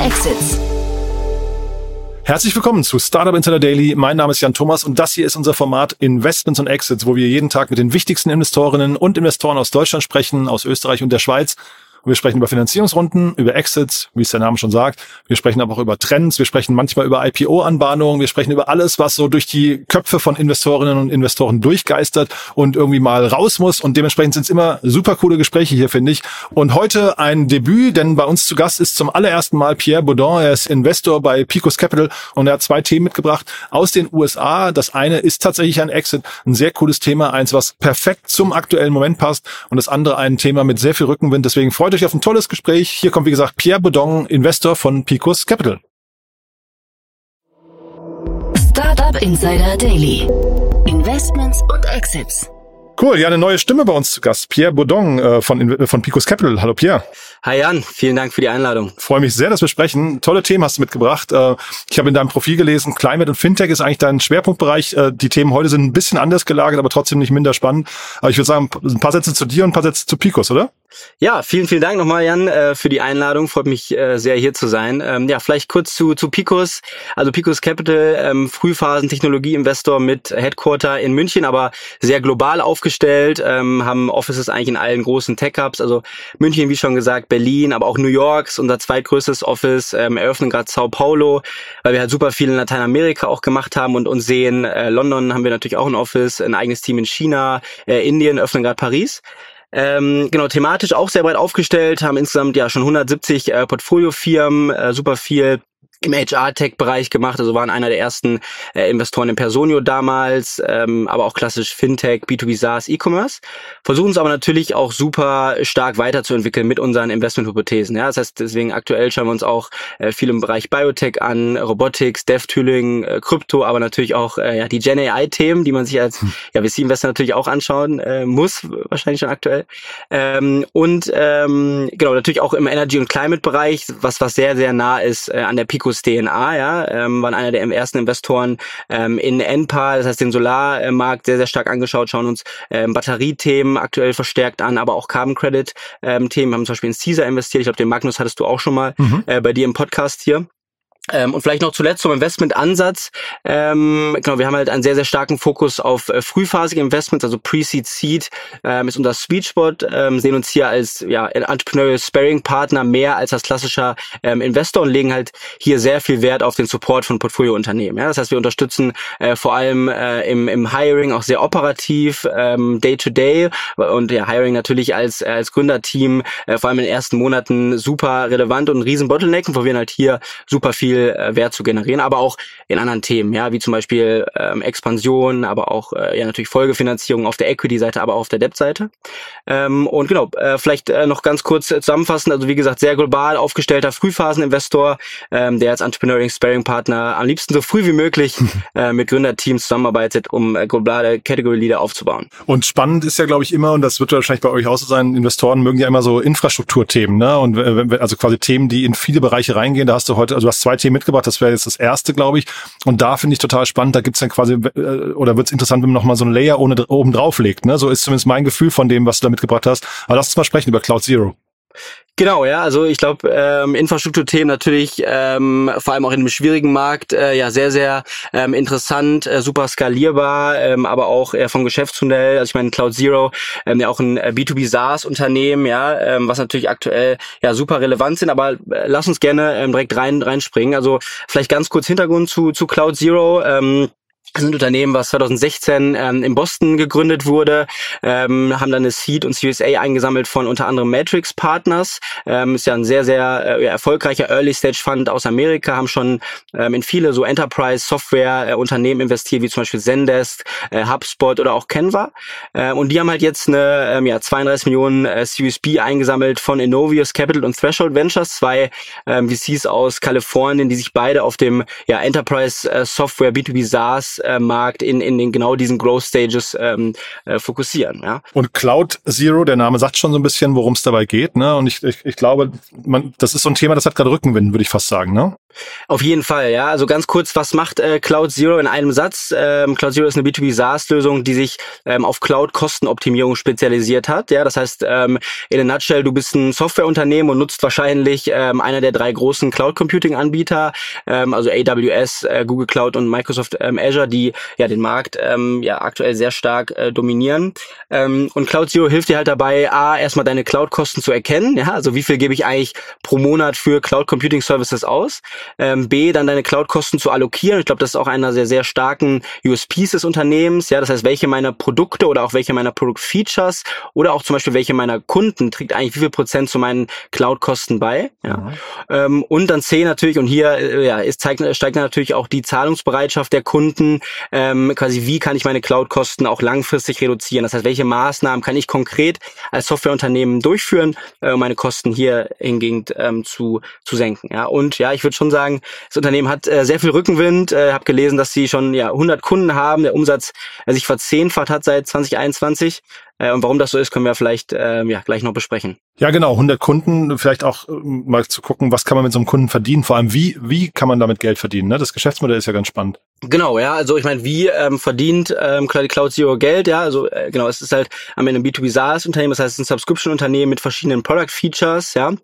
Exits. Herzlich willkommen zu Startup Insider Daily. Mein Name ist Jan Thomas und das hier ist unser Format Investments und Exits, wo wir jeden Tag mit den wichtigsten Investorinnen und Investoren aus Deutschland sprechen, aus Österreich und der Schweiz wir sprechen über Finanzierungsrunden, über Exits, wie es der Name schon sagt. Wir sprechen aber auch über Trends. Wir sprechen manchmal über IPO-Anbahnungen. Wir sprechen über alles, was so durch die Köpfe von Investorinnen und Investoren durchgeistert und irgendwie mal raus muss. Und dementsprechend sind es immer super coole Gespräche hier, finde ich. Und heute ein Debüt, denn bei uns zu Gast ist zum allerersten Mal Pierre Baudin. Er ist Investor bei Picos Capital und er hat zwei Themen mitgebracht aus den USA. Das eine ist tatsächlich ein Exit, ein sehr cooles Thema, eins, was perfekt zum aktuellen Moment passt. Und das andere ein Thema mit sehr viel Rückenwind. Deswegen freut euch auf ein tolles Gespräch. Hier kommt, wie gesagt, Pierre Bedong, Investor von Picos Capital. Startup Insider Daily. Investments und Exits. Cool, ja, eine neue Stimme bei uns zu Gast. Pierre Baudon äh, von, von Picos Capital. Hallo Pierre. Hi Jan, vielen Dank für die Einladung. Freue mich sehr, dass wir sprechen. Tolle Themen hast du mitgebracht. Äh, ich habe in deinem Profil gelesen, Climate und Fintech ist eigentlich dein Schwerpunktbereich. Äh, die Themen heute sind ein bisschen anders gelagert, aber trotzdem nicht minder spannend. Aber ich würde sagen, ein paar Sätze zu dir und ein paar Sätze zu Picos, oder? Ja, vielen, vielen Dank nochmal, Jan, äh, für die Einladung. Freut mich äh, sehr, hier zu sein. Ähm, ja, vielleicht kurz zu, zu Picos. Also Picos Capital, ähm, Frühphasen-Technologie-Investor mit Headquarter in München, aber sehr global aufgestellt, ähm, haben Offices eigentlich in allen großen Tech-Hubs. Also München, wie schon gesagt, Berlin, aber auch New York ist unser zweitgrößtes Office, eröffnen gerade Sao Paulo, weil wir halt super viel in Lateinamerika auch gemacht haben und uns sehen. Äh, London haben wir natürlich auch ein Office, ein eigenes Team in China, Indien öffnen gerade Paris. Ähm, genau, thematisch auch sehr breit aufgestellt, haben insgesamt ja schon 170 äh, Portfoliofirmen, äh, super viel im HR-Tech-Bereich gemacht, also waren einer der ersten äh, Investoren in Personio damals, ähm, aber auch klassisch Fintech, B2B SaaS, E-Commerce. Versuchen es aber natürlich auch super stark weiterzuentwickeln mit unseren Investment-Hypothesen. Ja? Das heißt, deswegen aktuell schauen wir uns auch äh, viel im Bereich Biotech an, Robotics, Dev-Tooling, äh, Krypto, aber natürlich auch äh, ja, die Gen-AI-Themen, die man sich als hm. ja, VC-Investor natürlich auch anschauen äh, muss, wahrscheinlich schon aktuell. Ähm, und ähm, genau, natürlich auch im Energy- und Climate-Bereich, was, was sehr, sehr nah ist äh, an der Pico Focus DNA, ja, ähm, waren einer der ersten Investoren ähm, in NPA, das heißt den Solarmarkt sehr, sehr stark angeschaut, schauen uns ähm, Batteriethemen aktuell verstärkt an, aber auch Carbon Credit ähm, Themen, haben zum Beispiel in Caesar investiert. Ich glaube, den Magnus hattest du auch schon mal mhm. äh, bei dir im Podcast hier. Ähm, und vielleicht noch zuletzt zum Investmentansatz. Ähm, genau, wir haben halt einen sehr, sehr starken Fokus auf äh, frühphasige Investments, also Pre-Seed Seed ähm, ist unser Sweet Spot, ähm, sehen uns hier als ja, Entrepreneurial Sparing Partner mehr als als klassischer ähm, Investor und legen halt hier sehr viel Wert auf den Support von Portfoliounternehmen. Ja? Das heißt, wir unterstützen äh, vor allem äh, im, im Hiring auch sehr operativ, ähm, Day to Day und ja, Hiring natürlich als, äh, als Gründerteam, äh, vor allem in den ersten Monaten super relevant und ein riesen Bottleneck und probieren halt hier super viel viel äh, Wert zu generieren, aber auch in anderen Themen, ja, wie zum Beispiel ähm, Expansion, aber auch äh, ja natürlich Folgefinanzierung auf der Equity-Seite, aber auch auf der Debt-Seite. Ähm, und genau, äh, vielleicht äh, noch ganz kurz äh, zusammenfassen, also wie gesagt, sehr global aufgestellter Frühphaseninvestor, ähm, der als Entrepreneuring Sparing Partner am liebsten so früh wie möglich äh, mit Gründerteams zusammenarbeitet, um äh, globale Category Leader aufzubauen. Und spannend ist ja, glaube ich, immer, und das wird wahrscheinlich bei euch auch so sein, Investoren mögen ja immer so Infrastrukturthemen, ne? Und äh, also quasi Themen, die in viele Bereiche reingehen. Da hast du heute, also du hast zwei Themen mitgebracht. Das wäre jetzt das erste, glaube ich. Und da finde ich total spannend. Da gibt's dann quasi, äh, oder wird es interessant, wenn man nochmal so ein Layer ohne, oben drauf legt. Ne? So ist zumindest mein Gefühl von dem, was du da mitgebracht hast. Aber lass uns mal sprechen über Cloud Zero. Genau, ja, also ich glaube, ähm, Infrastrukturthemen natürlich ähm, vor allem auch in einem schwierigen Markt äh, ja sehr, sehr ähm, interessant, äh, super skalierbar, ähm, aber auch eher vom Geschäftsmodell. Also ich meine, Cloud Zero, ähm, ja auch ein äh, B2B SaaS-Unternehmen, ja, ähm, was natürlich aktuell ja super relevant sind, aber äh, lass uns gerne ähm, direkt rein reinspringen. Also vielleicht ganz kurz Hintergrund zu, zu Cloud Zero. Ähm, das sind Unternehmen, was 2016 ähm, in Boston gegründet wurde, ähm, haben dann eine Seed und Series eingesammelt von unter anderem Matrix Partners. Ähm, ist ja ein sehr, sehr äh, erfolgreicher Early Stage Fund aus Amerika, haben schon ähm, in viele so Enterprise Software äh, Unternehmen investiert, wie zum Beispiel Zendesk, äh, HubSpot oder auch Canva. Ähm, und die haben halt jetzt eine ähm, ja, 32 Millionen äh, eingesammelt von Innovius Capital und Threshold Ventures, zwei ähm, VCs aus Kalifornien, die sich beide auf dem ja, Enterprise äh, Software B2B SaaS Markt in, in den genau diesen Growth Stages ähm, äh, fokussieren. Ja. Und Cloud Zero, der Name sagt schon so ein bisschen, worum es dabei geht. Ne? Und ich, ich, ich glaube, man, das ist so ein Thema, das hat gerade Rückenwind, würde ich fast sagen. Ne? Auf jeden Fall, ja. Also ganz kurz, was macht äh, Cloud Zero in einem Satz? Ähm, Cloud Zero ist eine B2B SaaS-Lösung, die sich ähm, auf Cloud-Kostenoptimierung spezialisiert hat. Ja, das heißt, ähm, in a nutshell, du bist ein Softwareunternehmen und nutzt wahrscheinlich ähm, einer der drei großen Cloud-Computing-Anbieter, ähm, also AWS, äh, Google Cloud und Microsoft ähm, Azure, die ja den Markt ähm, ja aktuell sehr stark äh, dominieren. Ähm, und Cloud Zero hilft dir halt dabei, a erstmal deine Cloud-Kosten zu erkennen. Ja, also wie viel gebe ich eigentlich pro Monat für Cloud Computing Services aus? Ähm, B, dann deine Cloud-Kosten zu allokieren. Ich glaube, das ist auch einer sehr, sehr starken USPs des Unternehmens. Ja, das heißt, welche meiner Produkte oder auch welche meiner Produktfeatures oder auch zum Beispiel welche meiner Kunden trägt eigentlich wie viel Prozent zu meinen Cloud-Kosten bei. Ja. Mhm. Ähm, und dann C natürlich, und hier äh, ja, ist, zeigt, steigt natürlich auch die Zahlungsbereitschaft der Kunden. Ähm, quasi, wie kann ich meine Cloud-Kosten auch langfristig reduzieren? Das heißt, welche Maßnahmen kann ich konkret als Softwareunternehmen durchführen, äh, um meine Kosten hier hingegen ähm, zu, zu senken. Ja. Und ja, ich würde schon sagen, das Unternehmen hat äh, sehr viel Rückenwind. Äh, habe gelesen, dass sie schon ja 100 Kunden haben, der Umsatz äh, sich verzehnfacht hat seit 2021. Äh, und warum das so ist, können wir vielleicht äh, ja gleich noch besprechen. Ja, genau, 100 Kunden, vielleicht auch äh, mal zu gucken, was kann man mit so einem Kunden verdienen, vor allem wie wie kann man damit Geld verdienen, ne? Das Geschäftsmodell ist ja ganz spannend. Genau, ja, also ich meine, wie ähm, verdient ähm, Cloud Zero Geld, ja, also äh, genau, es ist halt am Ende ein B2B SaaS Unternehmen, das heißt, ein Subscription Unternehmen mit verschiedenen Product Features, ja.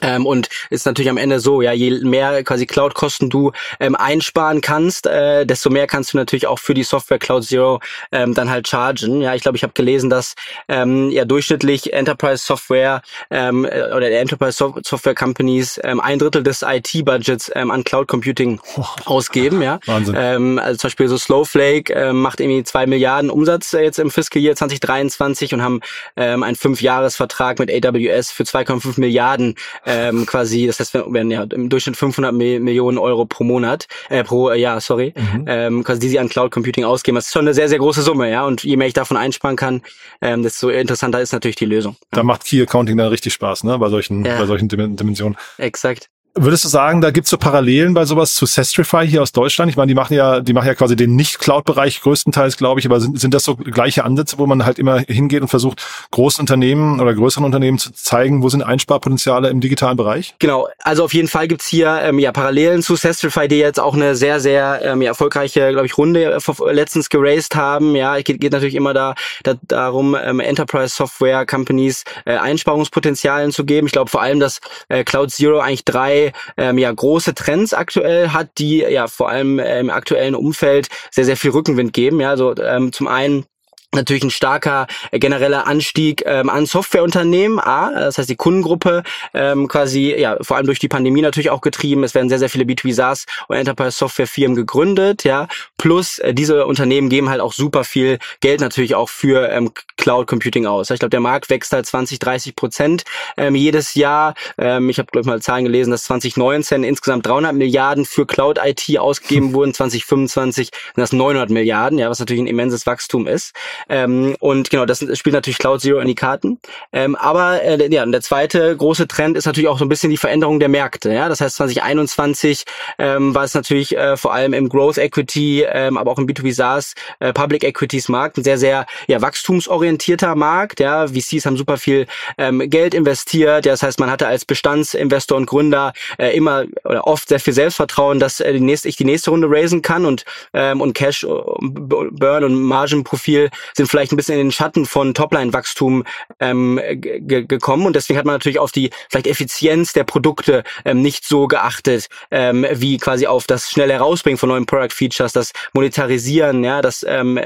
Ähm, und ist natürlich am Ende so, ja, je mehr quasi Cloud-Kosten du ähm, einsparen kannst, äh, desto mehr kannst du natürlich auch für die Software Cloud Zero ähm, dann halt chargen. Ja, ich glaube, ich habe gelesen, dass ähm, ja durchschnittlich Enterprise Software ähm, äh, oder Enterprise Software Companies ähm, ein Drittel des IT-Budgets ähm, an Cloud Computing ausgeben. Ja, Wahnsinn. Ähm, also zum Beispiel so Snowflake ähm, macht irgendwie zwei Milliarden Umsatz äh, jetzt im Fiscal Year 2023 und haben ähm, einen Fünfjahresvertrag mit AWS für 2,5 Milliarden ähm, quasi, das heißt, wir werden ja im Durchschnitt 500 Millionen Euro pro Monat, äh, pro äh, Jahr, sorry, mhm. ähm, quasi die sie an Cloud Computing ausgeben. Das ist schon eine sehr, sehr große Summe, ja. Und je mehr ich davon einsparen kann, ähm, desto interessanter ist natürlich die Lösung. Da macht Key Accounting dann richtig Spaß, ne? Bei solchen, ja. bei solchen Dimensionen. Exakt. Würdest du sagen, da gibt's so Parallelen bei sowas zu Sestrify hier aus Deutschland? Ich meine, die machen ja, die machen ja quasi den Nicht-Cloud-Bereich größtenteils, glaube ich, aber sind, sind das so gleiche Ansätze, wo man halt immer hingeht und versucht, großen Unternehmen oder größeren Unternehmen zu zeigen, wo sind Einsparpotenziale im digitalen Bereich? Genau, also auf jeden Fall gibt's hier ähm, ja Parallelen zu Sestrify, die jetzt auch eine sehr, sehr ähm, ja, erfolgreiche, glaube ich, Runde äh, letztens geraced haben. Ja, es geht, geht natürlich immer da, da darum, ähm, Enterprise Software Companies äh, Einsparungspotenzialen zu geben. Ich glaube vor allem, dass äh, Cloud Zero eigentlich drei ähm, ja große Trends aktuell hat, die ja vor allem äh, im aktuellen Umfeld sehr, sehr viel Rückenwind geben. Ja, also ähm, zum einen natürlich ein starker äh, genereller Anstieg ähm, an Softwareunternehmen, A, das heißt die Kundengruppe ähm, quasi, ja, vor allem durch die Pandemie natürlich auch getrieben. Es werden sehr, sehr viele B2B SaaS und Enterprise Software Firmen gegründet, ja. Plus äh, diese Unternehmen geben halt auch super viel Geld natürlich auch für ähm, Cloud Computing aus. Ich glaube, der Markt wächst halt 20, 30 Prozent ähm, jedes Jahr. Ähm, ich habe glaube ich mal Zahlen gelesen, dass 2019 insgesamt 300 Milliarden für Cloud IT ausgegeben wurden, 2025 sind das 900 Milliarden, ja, was natürlich ein immenses Wachstum ist. Ähm, und genau, das spielt natürlich Cloud Zero in die Karten. Ähm, aber äh, ja, und der zweite große Trend ist natürlich auch so ein bisschen die Veränderung der Märkte. Ja, das heißt 2021 ähm, war es natürlich äh, vor allem im Growth Equity, ähm, aber auch im B2B SaaS äh, Public Equities Markt ein sehr sehr ja wachstumsorientierter Markt. Ja, VCs haben super viel ähm, Geld investiert. Ja, das heißt, man hatte als Bestandsinvestor und Gründer äh, immer oder oft sehr viel Selbstvertrauen, dass äh, die nächste, ich die nächste Runde raisen kann und ähm, und Cash äh, Burn und Margenprofil sind vielleicht ein bisschen in den Schatten von Topline-Wachstum ähm, gekommen und deswegen hat man natürlich auf die vielleicht Effizienz der Produkte ähm, nicht so geachtet, ähm, wie quasi auf das schnelle Herausbringen von neuen Product Features, das Monetarisieren, ja, das ähm, äh,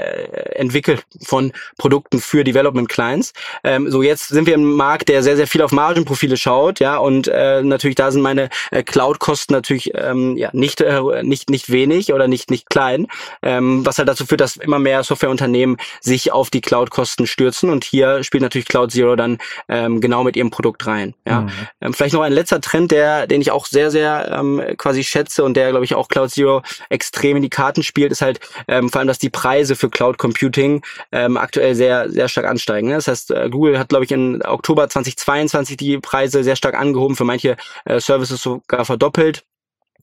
Entwickeln von Produkten für Development Clients. Ähm, so jetzt sind wir im Markt, der sehr sehr viel auf Margenprofile schaut, ja, und äh, natürlich da sind meine äh, Cloud-Kosten natürlich ähm, ja nicht äh, nicht nicht wenig oder nicht nicht klein, ähm, was halt dazu führt, dass immer mehr Softwareunternehmen sich sich auf die Cloud-Kosten stürzen. Und hier spielt natürlich Cloud Zero dann ähm, genau mit ihrem Produkt rein. Ja. Mhm. Ähm, vielleicht noch ein letzter Trend, der, den ich auch sehr, sehr ähm, quasi schätze und der, glaube ich, auch Cloud Zero extrem in die Karten spielt, ist halt ähm, vor allem, dass die Preise für Cloud Computing ähm, aktuell sehr, sehr stark ansteigen. Ne? Das heißt, äh, Google hat, glaube ich, in Oktober 2022 die Preise sehr stark angehoben, für manche äh, Services sogar verdoppelt.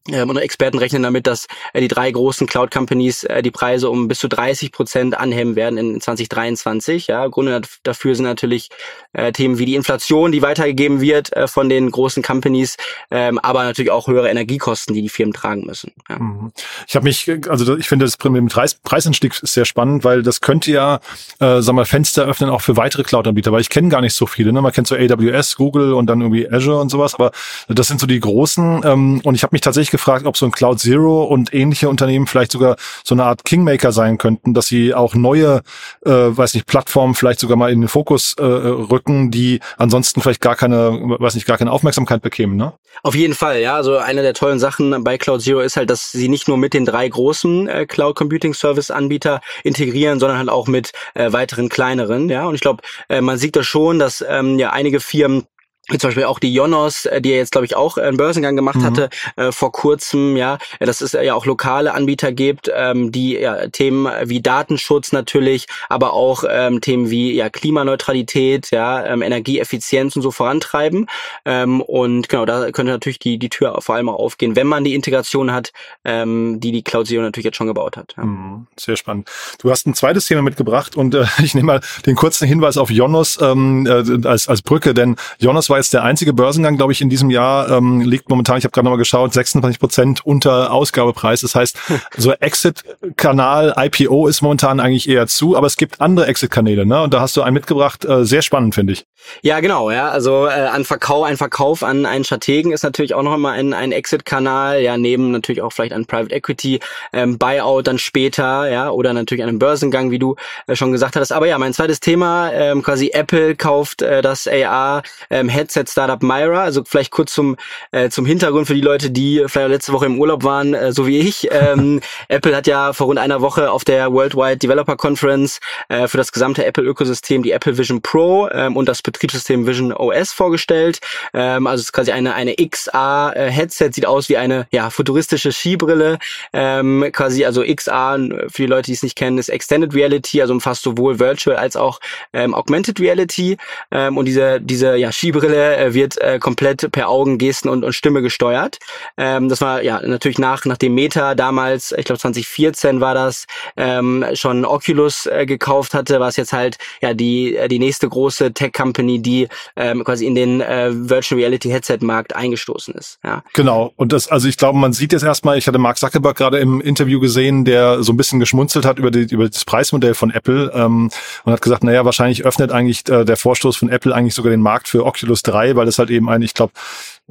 Ähm, und Experten rechnen damit, dass äh, die drei großen Cloud-Companies äh, die Preise um bis zu 30 Prozent anheben werden in 2023. Ja, Gründe dafür sind natürlich äh, Themen wie die Inflation, die weitergegeben wird äh, von den großen Companies, ähm, aber natürlich auch höhere Energiekosten, die die Firmen tragen müssen. Ja. Mhm. Ich habe mich, also ich finde das Preis, Preisanstieg sehr spannend, weil das könnte ja, äh, sag mal, Fenster öffnen auch für weitere Cloud-Anbieter, weil ich kenne gar nicht so viele. Ne? Man kennt so AWS, Google und dann irgendwie Azure und sowas, aber das sind so die großen. Ähm, und ich habe mich tatsächlich gefragt, ob so ein Cloud Zero und ähnliche Unternehmen vielleicht sogar so eine Art Kingmaker sein könnten, dass sie auch neue, äh, weiß nicht, Plattformen vielleicht sogar mal in den Fokus äh, rücken, die ansonsten vielleicht gar keine, weiß nicht, gar keine Aufmerksamkeit bekämen, ne? Auf jeden Fall, ja. Also eine der tollen Sachen bei Cloud Zero ist halt, dass sie nicht nur mit den drei großen äh, Cloud Computing Service Anbieter integrieren, sondern halt auch mit äh, weiteren kleineren, ja. Und ich glaube, äh, man sieht da schon, dass ähm, ja einige Firmen zum Beispiel auch die Jonos, äh, die ja jetzt glaube ich auch einen Börsengang gemacht mhm. hatte äh, vor kurzem, ja, dass es ja auch lokale Anbieter gibt, ähm, die ja Themen wie Datenschutz natürlich, aber auch ähm, Themen wie ja Klimaneutralität, ja, ähm, Energieeffizienz und so vorantreiben. Ähm, und genau, da könnte natürlich die die Tür vor allem auch aufgehen, wenn man die Integration hat, ähm, die die Cloud Zero natürlich jetzt schon gebaut hat. Ja. Mhm. Sehr spannend. Du hast ein zweites Thema mitgebracht und äh, ich nehme mal den kurzen Hinweis auf Jonos ähm, äh, als als Brücke, denn Jonos war jetzt der einzige Börsengang, glaube ich, in diesem Jahr, ähm, liegt momentan, ich habe gerade nochmal geschaut, 26 Prozent unter Ausgabepreis. Das heißt, so Exit-Kanal, IPO ist momentan eigentlich eher zu, aber es gibt andere Exit-Kanäle, ne? Und da hast du einen mitgebracht, äh, sehr spannend, finde ich. Ja, genau, ja. Also äh, an Verkauf, ein Verkauf an einen Strategen ist natürlich auch nochmal ein, ein Exit-Kanal, ja, neben natürlich auch vielleicht ein Private Equity, ähm, Buyout dann später, ja, oder natürlich einen Börsengang, wie du äh, schon gesagt hattest. Aber ja, mein zweites Thema, ähm, quasi Apple kauft äh, das AR ähm, Startup Myra. Also vielleicht kurz zum, äh, zum Hintergrund für die Leute, die vielleicht letzte Woche im Urlaub waren, äh, so wie ich. Ähm, Apple hat ja vor rund einer Woche auf der Worldwide Developer Conference äh, für das gesamte Apple-Ökosystem die Apple Vision Pro ähm, und das Betriebssystem Vision OS vorgestellt. Ähm, also es ist quasi eine, eine XR-Headset, sieht aus wie eine ja, futuristische Skibrille. Ähm, quasi, also XR, für die Leute, die es nicht kennen, ist Extended Reality, also umfasst sowohl Virtual als auch ähm, Augmented Reality. Ähm, und diese, diese ja, Skibrille äh, wird äh, komplett per Augen, Gesten und, und Stimme gesteuert. Ähm, das war ja natürlich nach, nachdem Meta damals, ich glaube 2014 war das, ähm, schon Oculus äh, gekauft hatte, war jetzt halt ja die, äh, die nächste große Tech-Company, die ähm, quasi in den äh, Virtual Reality Headset-Markt eingestoßen ist. Ja. Genau. Und das, also ich glaube, man sieht jetzt erstmal, ich hatte Mark Zuckerberg gerade im Interview gesehen, der so ein bisschen geschmunzelt hat über, die, über das Preismodell von Apple ähm, und hat gesagt, naja, wahrscheinlich öffnet eigentlich äh, der Vorstoß von Apple eigentlich sogar den Markt für Oculus 3, weil das halt eben ein, ich glaube,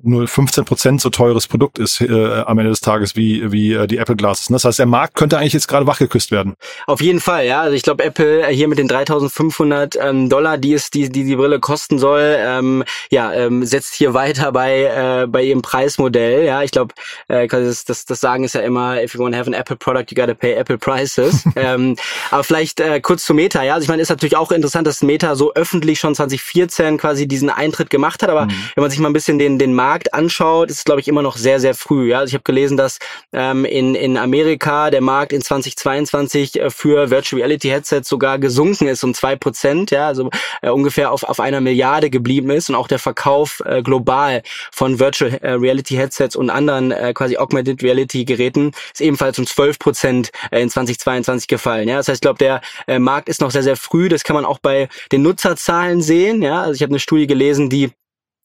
nur 15 Prozent so teures Produkt ist äh, am Ende des Tages wie, wie äh, die Apple Glasses. Das heißt, der Markt könnte eigentlich jetzt gerade wachgeküsst werden. Auf jeden Fall, ja. Also ich glaube, Apple hier mit den 3.500 ähm, Dollar, die es die, die die Brille kosten soll, ähm, ja, ähm, setzt hier weiter bei äh, bei ihrem Preismodell. Ja, ich glaube, äh, das, das, das sagen ist ja immer, if you want to have an Apple product, you gotta pay Apple prices. ähm, aber vielleicht äh, kurz zu Meta. Ja, also ich meine, ist natürlich auch interessant, dass Meta so öffentlich schon 2014 quasi diesen Eintritt gemacht hat. Aber mhm. wenn man sich mal ein bisschen den den Markt anschaut, ist es, glaube ich, immer noch sehr, sehr früh. Ja? Also ich habe gelesen, dass ähm, in, in Amerika der Markt in 2022 äh, für Virtual Reality Headsets sogar gesunken ist um zwei Prozent, ja, also äh, ungefähr auf, auf einer Milliarde geblieben ist und auch der Verkauf äh, global von Virtual äh, Reality Headsets und anderen äh, quasi Augmented Reality Geräten ist ebenfalls um 12 Prozent äh, in 2022 gefallen. Ja, das heißt, ich glaube, der äh, Markt ist noch sehr, sehr früh. Das kann man auch bei den Nutzerzahlen sehen. Ja, also ich habe eine Studie gelesen, die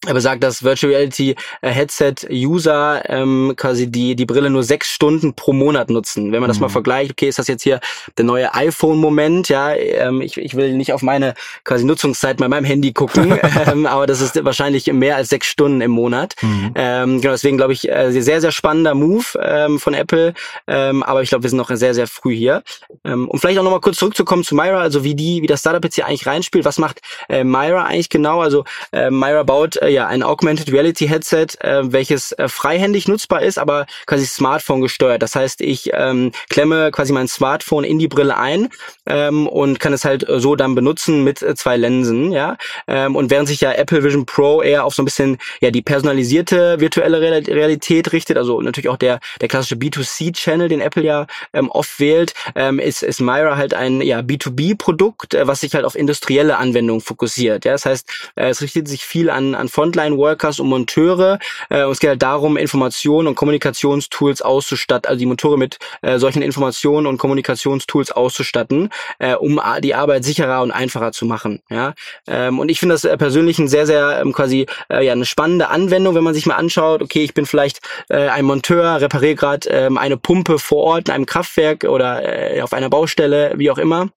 er besagt, dass Virtual Reality äh, Headset User ähm, quasi die die Brille nur sechs Stunden pro Monat nutzen. Wenn man das mal mhm. vergleicht, okay, ist das jetzt hier der neue iPhone-Moment? Ja, ähm, ich, ich will nicht auf meine quasi Nutzungszeit bei meinem Handy gucken, ähm, aber das ist wahrscheinlich mehr als sechs Stunden im Monat. Mhm. Ähm, genau, deswegen glaube ich äh, sehr sehr spannender Move ähm, von Apple. Ähm, aber ich glaube, wir sind noch sehr sehr früh hier. Ähm, um vielleicht auch noch mal kurz zurückzukommen zu Myra, also wie die wie das Startup jetzt hier eigentlich reinspielt. Was macht äh, Myra eigentlich genau? Also äh, Myra baut äh, ja ein Augmented Reality Headset, äh, welches äh, freihändig nutzbar ist, aber quasi Smartphone gesteuert. Das heißt, ich ähm, klemme quasi mein Smartphone in die Brille ein ähm, und kann es halt äh, so dann benutzen mit äh, zwei Linsen, ja. Ähm, und während sich ja Apple Vision Pro eher auf so ein bisschen ja die personalisierte virtuelle Realität richtet, also natürlich auch der der klassische B2C Channel, den Apple ja ähm, oft wählt, ähm, ist ist Myra halt ein ja B2B Produkt, äh, was sich halt auf industrielle Anwendungen fokussiert. Ja, das heißt, äh, es richtet sich viel an an Frontline-Workers und Monteure. Äh, und es geht halt darum, Informationen und Kommunikationstools auszustatten, also die Monteure mit äh, solchen Informationen und Kommunikationstools auszustatten, äh, um die Arbeit sicherer und einfacher zu machen. Ja, ähm, und ich finde das äh, persönlich ein sehr, sehr ähm, quasi äh, ja eine spannende Anwendung, wenn man sich mal anschaut. Okay, ich bin vielleicht äh, ein Monteur, repariere gerade ähm, eine Pumpe vor Ort in einem Kraftwerk oder äh, auf einer Baustelle, wie auch immer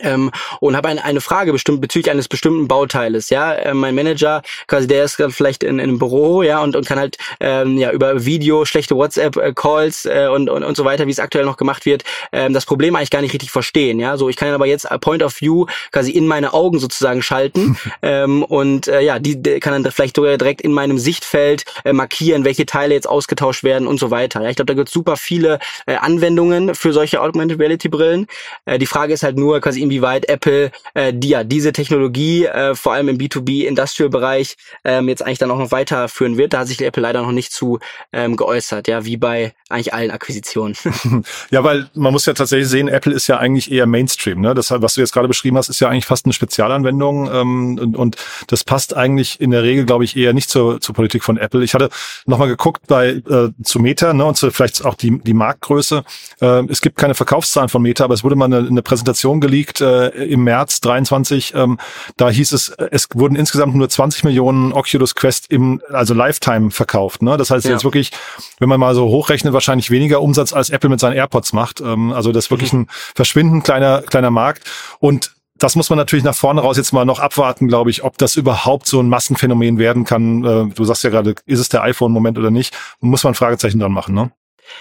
ähm, und habe ein, eine Frage bestimmt bezüglich eines bestimmten Bauteiles. Ja, äh, mein Manager, quasi der ist vielleicht in, in einem Büro, ja, und, und kann halt ähm, ja über Video, schlechte WhatsApp-Calls äh, und, und und so weiter, wie es aktuell noch gemacht wird, ähm, das Problem eigentlich gar nicht richtig verstehen. Ja, so ich kann aber jetzt a Point of View quasi in meine Augen sozusagen schalten ähm, und äh, ja, die, die kann dann vielleicht sogar direkt in meinem Sichtfeld äh, markieren, welche Teile jetzt ausgetauscht werden und so weiter. Ja, ich glaube, da gibt es super viele äh, Anwendungen für solche Augmented Reality Brillen. Äh, die Frage ist halt nur quasi inwieweit Apple äh, die, ja, diese Technologie äh, vor allem im B2B-Industrial-Bereich ähm, jetzt eigentlich dann auch noch weiterführen wird. Da hat sich Apple leider noch nicht zu ähm, geäußert, ja, wie bei eigentlich allen Akquisitionen. ja, weil man muss ja tatsächlich sehen, Apple ist ja eigentlich eher Mainstream. Ne? Das, was du jetzt gerade beschrieben hast, ist ja eigentlich fast eine Spezialanwendung ähm, und, und das passt eigentlich in der Regel, glaube ich, eher nicht zur, zur Politik von Apple. Ich hatte nochmal geguckt bei äh, zu Meta ne, und zu vielleicht auch die, die Marktgröße. Äh, es gibt keine Verkaufszahlen von Meta, aber es wurde mal eine, eine Präsentation geleakt, gekriegt äh, im März 23. Ähm, da hieß es, es wurden insgesamt nur 20 Millionen Oculus Quest im, also Lifetime verkauft. Ne? Das heißt ja. jetzt wirklich, wenn man mal so hochrechnet, wahrscheinlich weniger Umsatz als Apple mit seinen AirPods macht. Ähm, also das ist wirklich mhm. ein verschwindend kleiner, kleiner Markt. Und das muss man natürlich nach vorne raus jetzt mal noch abwarten, glaube ich, ob das überhaupt so ein Massenphänomen werden kann. Äh, du sagst ja gerade, ist es der iPhone-Moment oder nicht? Muss man Fragezeichen dran machen, ne?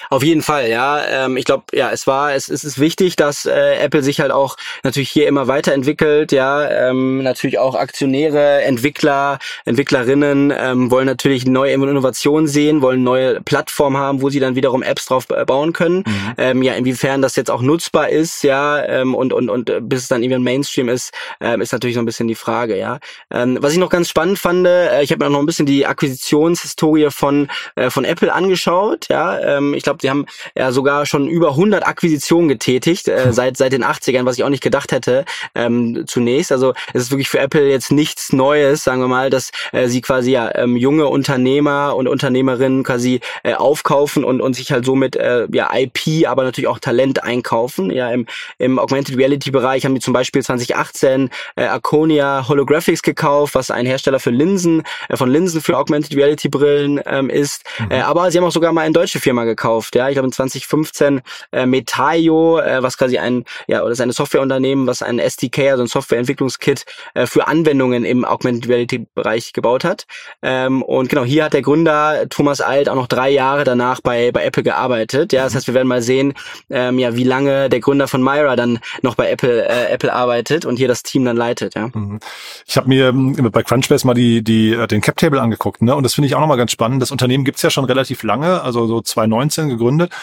Auf jeden Fall, ja. Ähm, ich glaube, ja, es war, es, es ist wichtig, dass äh, Apple sich halt auch natürlich hier immer weiterentwickelt, ja. Ähm, natürlich auch Aktionäre, Entwickler, Entwicklerinnen ähm, wollen natürlich neue Innovationen sehen, wollen neue Plattformen haben, wo sie dann wiederum Apps drauf bauen können. Mhm. Ähm, ja, inwiefern das jetzt auch nutzbar ist, ja, ähm, und, und, und äh, bis es dann irgendwie ein Mainstream ist, ähm, ist natürlich so ein bisschen die Frage, ja. Ähm, was ich noch ganz spannend fand, äh, ich habe mir noch ein bisschen die Akquisitionshistorie von, äh, von Apple angeschaut, ja. Ähm, ich glaube, sie haben ja sogar schon über 100 Akquisitionen getätigt äh, seit seit den 80ern, was ich auch nicht gedacht hätte ähm, zunächst. Also es ist wirklich für Apple jetzt nichts Neues, sagen wir mal, dass äh, sie quasi ja ähm, junge Unternehmer und Unternehmerinnen quasi äh, aufkaufen und und sich halt somit äh, ja IP, aber natürlich auch Talent einkaufen. Ja, im im Augmented Reality Bereich haben die zum Beispiel 2018 äh, Arconia Holographics gekauft, was ein Hersteller für Linsen äh, von Linsen für Augmented Reality Brillen ähm, ist. Mhm. Äh, aber sie haben auch sogar mal eine deutsche Firma gekauft gekauft. Ja, ich glaube in 2015 äh, Metaio, äh, was quasi ein ja oder ist eine Softwareunternehmen, was ein SDK, also ein Softwareentwicklungskit äh, für Anwendungen im Augmented Reality Bereich gebaut hat. Ähm, und genau hier hat der Gründer Thomas Alt auch noch drei Jahre danach bei bei Apple gearbeitet. Ja, das heißt, wir werden mal sehen, ähm, ja, wie lange der Gründer von Myra dann noch bei Apple äh, Apple arbeitet und hier das Team dann leitet. Ja. Mhm. Ich habe mir ähm, bei Crunchbase mal die die äh, den Cap Table angeguckt, ne? Und das finde ich auch nochmal ganz spannend. Das Unternehmen gibt's ja schon relativ lange, also so 2019 2019 gegründet.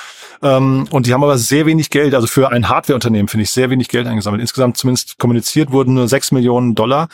Ähm, und die haben aber sehr wenig Geld, also für ein Hardware-Unternehmen finde ich sehr wenig Geld eingesammelt. Insgesamt zumindest kommuniziert wurden nur 6 Millionen Dollar.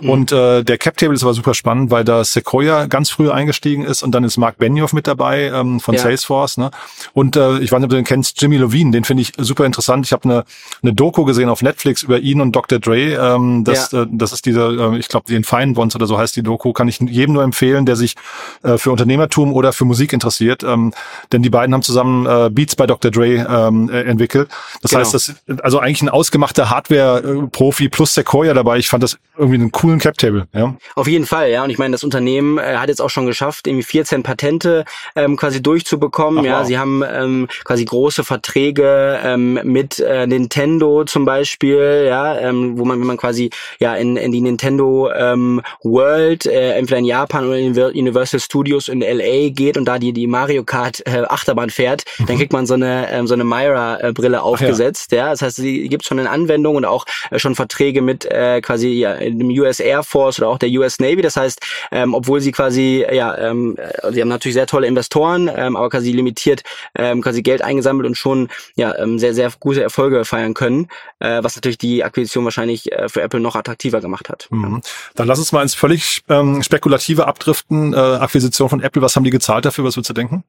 Mhm. Und äh, der Cap-Table ist aber super spannend, weil da Sequoia ganz früh eingestiegen ist und dann ist Mark Benioff mit dabei ähm, von ja. Salesforce. Ne? Und äh, ich weiß nicht, ob du den kennst, Jimmy Levine, den finde ich super interessant. Ich habe eine, eine Doku gesehen auf Netflix über ihn und Dr. Dre. Ähm, das, ja. äh, das ist dieser, äh, ich glaube, den Fine Bonds oder so heißt die Doku, kann ich jedem nur empfehlen, der sich äh, für Unternehmertum oder für Musik interessiert. Ähm, denn die beiden haben zusammen äh, Beats bei Dr. Dre ähm, äh, entwickelt. Das genau. heißt, das also eigentlich ein ausgemachter Hardware-Profi plus Sequoia dabei. Ich fand das irgendwie einen coolen Cap-Table. Ja. Auf jeden Fall, ja. Und ich meine, das Unternehmen äh, hat jetzt auch schon geschafft, irgendwie 14 Patente ähm, quasi durchzubekommen. Ach, ja, wow. sie haben ähm, quasi große Verträge ähm, mit äh, Nintendo zum Beispiel, ja, ähm, wo man, wenn man quasi ja in, in die Nintendo ähm, World, äh, entweder in Japan oder in Universal Studios in LA geht und da die die Mario Kart äh, Achterbahn fährt, mhm. dann kriegt man so eine ähm, so eine Myra-Brille aufgesetzt. Ja. ja. das heißt, sie gibt schon in Anwendung und auch äh, schon Verträge mit äh, quasi ja, dem US Air Force oder auch der US Navy. Das heißt, ähm, obwohl sie quasi ja, ähm, äh, sie haben natürlich sehr tolle Investoren, ähm, aber quasi limitiert ähm, quasi Geld eingesammelt und schon ja ähm, sehr sehr gute Erfolge feiern können, äh, was natürlich die Akquisition wahrscheinlich äh, für Apple noch attraktiver gemacht hat. Mhm. Dann lass uns mal ins völlig ähm, spekulative abdriften. Äh, Akquisition von Apple, was haben die gezahlt dafür? Was würdest du denken?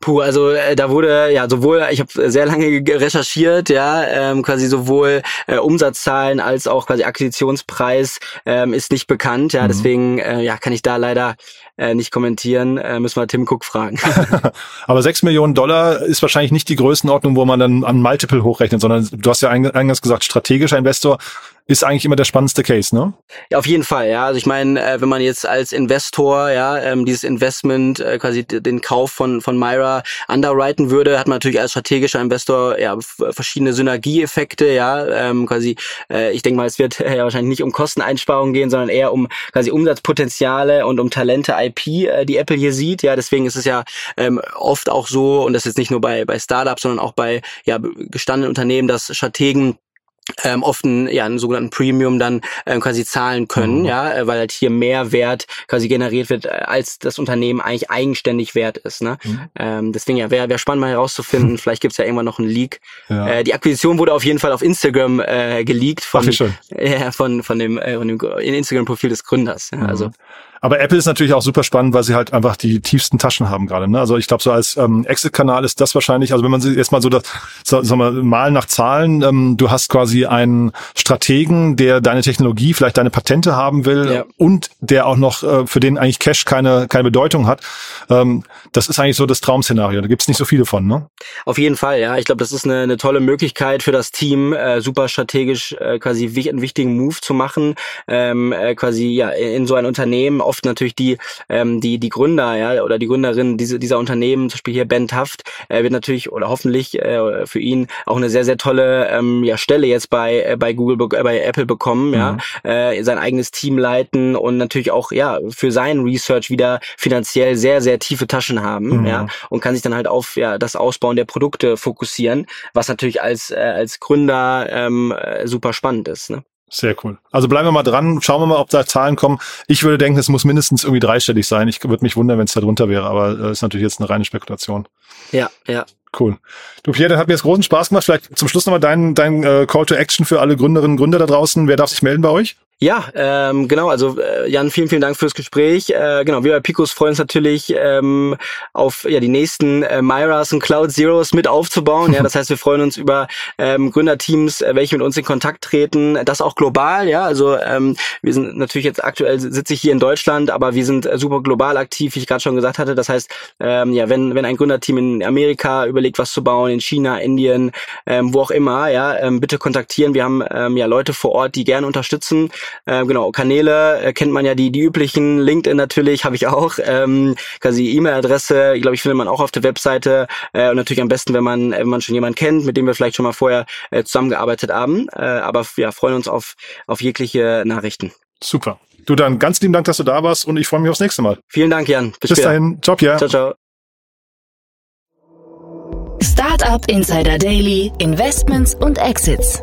Puh, also äh, da wurde ja sowohl, ich habe sehr lange recherchiert, ja, ähm, quasi sowohl äh, Umsatzzahlen als auch quasi Akquisitionspreis ähm, ist nicht bekannt, ja, mhm. deswegen äh, ja kann ich da leider äh, nicht kommentieren, äh, müssen wir Tim Cook fragen. Aber sechs Millionen Dollar ist wahrscheinlich nicht die Größenordnung, wo man dann an Multiple hochrechnet, sondern du hast ja eingangs gesagt, strategischer Investor ist eigentlich immer der spannendste Case, ne? Ja, auf jeden Fall, ja. Also ich meine, äh, wenn man jetzt als Investor, ja, ähm, dieses Investment, äh, quasi den Kauf von, von Myra underwriten würde, hat man natürlich als strategischer Investor ja verschiedene Synergieeffekte, ja, ähm, quasi, äh, ich denke mal, es wird ja wahrscheinlich nicht um Kosteneinsparungen gehen, sondern eher um quasi Umsatzpotenziale und um Talente IP, äh, die Apple hier sieht, ja, deswegen ist es ja ähm, oft auch so, und das ist nicht nur bei, bei Startups, sondern auch bei ja, gestandenen Unternehmen, dass Strategen ähm, oft einen, ja, einen sogenannten Premium dann ähm, quasi zahlen können, mhm. ja, äh, weil halt hier mehr Wert quasi generiert wird, äh, als das Unternehmen eigentlich eigenständig wert ist. Ne? Mhm. Ähm, deswegen ja, wäre wär spannend mal herauszufinden, vielleicht gibt's ja irgendwann noch einen Leak. Ja. Äh, die Akquisition wurde auf jeden Fall auf Instagram äh, geleakt von, Ach, von, von dem, äh, von dem Instagram-Profil des Gründers. Ja, mhm. Also aber Apple ist natürlich auch super spannend, weil sie halt einfach die tiefsten Taschen haben gerade. Ne? Also ich glaube, so als ähm, Exit-Kanal ist das wahrscheinlich, also wenn man jetzt mal so das, so, sagen wir, mal nach Zahlen, ähm, du hast quasi einen Strategen, der deine Technologie, vielleicht deine Patente haben will ja. und der auch noch, äh, für den eigentlich Cash keine, keine Bedeutung hat. Ähm, das ist eigentlich so das Traum-Szenario. Da gibt's nicht so viele von, ne? Auf jeden Fall, ja. Ich glaube, das ist eine, eine tolle Möglichkeit für das Team, äh, super strategisch äh, quasi einen wichtigen Move zu machen, ähm, äh, quasi ja in so ein Unternehmen oft natürlich die ähm, die die Gründer ja oder die Gründerin diese, dieser Unternehmen, zum Beispiel hier Ben Taft, äh, wird natürlich oder hoffentlich äh, für ihn auch eine sehr sehr tolle ähm, ja Stelle jetzt bei äh, bei Google äh, bei Apple bekommen, mhm. ja äh, sein eigenes Team leiten und natürlich auch ja für sein Research wieder finanziell sehr sehr tiefe Taschen haben, mhm. ja und kann sich dann halt auf ja das Ausbauen der Produkte fokussieren, was natürlich als äh, als Gründer ähm, äh, super spannend ist. Ne? Sehr cool. Also bleiben wir mal dran, schauen wir mal, ob da Zahlen kommen. Ich würde denken, es muss mindestens irgendwie dreistellig sein. Ich würde mich wundern, wenn es da drunter wäre, aber äh, ist natürlich jetzt eine reine Spekulation. Ja, ja. Cool. Du Pierre, dann hat mir jetzt großen Spaß gemacht. Vielleicht zum Schluss nochmal dein, dein äh, Call to Action für alle Gründerinnen und Gründer da draußen. Wer darf sich melden bei euch? Ja, ähm, genau. Also äh, Jan, vielen, vielen Dank fürs Gespräch. Äh, genau, wir bei Picos freuen uns natürlich ähm, auf ja die nächsten äh, Myras und Cloud Zeros mit aufzubauen. Ja, das heißt, wir freuen uns über ähm, Gründerteams, äh, welche mit uns in Kontakt treten. Das auch global. Ja, also ähm, wir sind natürlich jetzt aktuell sitze ich hier in Deutschland, aber wir sind äh, super global aktiv, wie ich gerade schon gesagt hatte. Das heißt, ähm, ja, wenn wenn ein Gründerteam in Amerika überlegt, was zu bauen, in China, Indien, ähm, wo auch immer, ja, ähm, bitte kontaktieren. Wir haben ähm, ja Leute vor Ort, die gerne unterstützen. Äh, genau, Kanäle äh, kennt man ja die, die üblichen. LinkedIn natürlich habe ich auch. Ähm, quasi E-Mail-Adresse, glaube ich, findet man auch auf der Webseite. Äh, und natürlich am besten, wenn man, wenn man schon jemanden kennt, mit dem wir vielleicht schon mal vorher äh, zusammengearbeitet haben. Äh, aber ja, freuen uns auf, auf jegliche Nachrichten. Super. Du dann ganz lieben Dank, dass du da warst und ich freue mich aufs nächste Mal. Vielen Dank, Jan. Bis, Bis dahin. Ciao, Pierre. Ciao, ciao. Startup Insider Daily, Investments und Exits.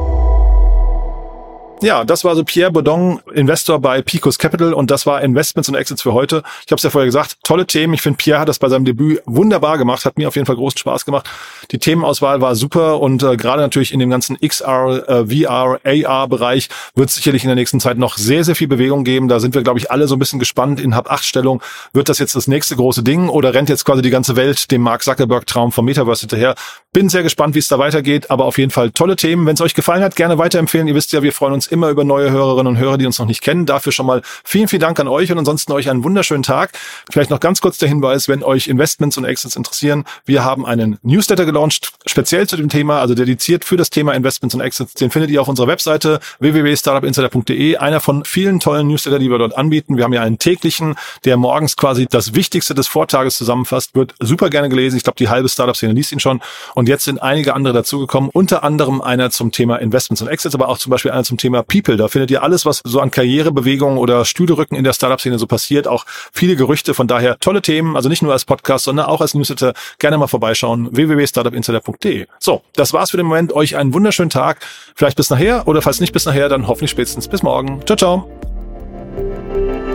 Ja, das war also Pierre Baudon, Investor bei Picos Capital und das war Investments und Exits für heute. Ich habe es ja vorher gesagt, tolle Themen. Ich finde, Pierre hat das bei seinem Debüt wunderbar gemacht, hat mir auf jeden Fall großen Spaß gemacht. Die Themenauswahl war super und äh, gerade natürlich in dem ganzen XR, äh, VR, AR-Bereich wird sicherlich in der nächsten Zeit noch sehr, sehr viel Bewegung geben. Da sind wir, glaube ich, alle so ein bisschen gespannt. In Hab-8-Stellung wird das jetzt das nächste große Ding oder rennt jetzt quasi die ganze Welt dem Mark Zuckerberg-Traum vom Metaverse hinterher? Bin sehr gespannt, wie es da weitergeht, aber auf jeden Fall tolle Themen. Wenn es euch gefallen hat, gerne weiterempfehlen. Ihr wisst ja, wir freuen uns immer über neue Hörerinnen und Hörer, die uns noch nicht kennen. Dafür schon mal vielen, vielen Dank an euch und ansonsten euch einen wunderschönen Tag. Vielleicht noch ganz kurz der Hinweis, wenn euch Investments und Exits interessieren. Wir haben einen Newsletter gelauncht, speziell zu dem Thema, also dediziert für das Thema Investments und Exits. Den findet ihr auf unserer Webseite www.startupinsider.de. Einer von vielen tollen Newsletter, die wir dort anbieten. Wir haben ja einen täglichen, der morgens quasi das Wichtigste des Vortages zusammenfasst, wird super gerne gelesen. Ich glaube, die halbe Startup-Szene liest ihn schon. Und jetzt sind einige andere dazugekommen, unter anderem einer zum Thema Investments und Exits, aber auch zum Beispiel einer zum Thema People. Da findet ihr alles, was so an Karrierebewegungen oder Stühlerücken in der Startup-Szene so passiert. Auch viele Gerüchte. Von daher tolle Themen, also nicht nur als Podcast, sondern auch als Newsletter. Gerne mal vorbeischauen. www.startupinsider.de. So, das war's für den Moment. Euch einen wunderschönen Tag. Vielleicht bis nachher oder falls nicht bis nachher, dann hoffentlich spätestens bis morgen. Ciao, ciao.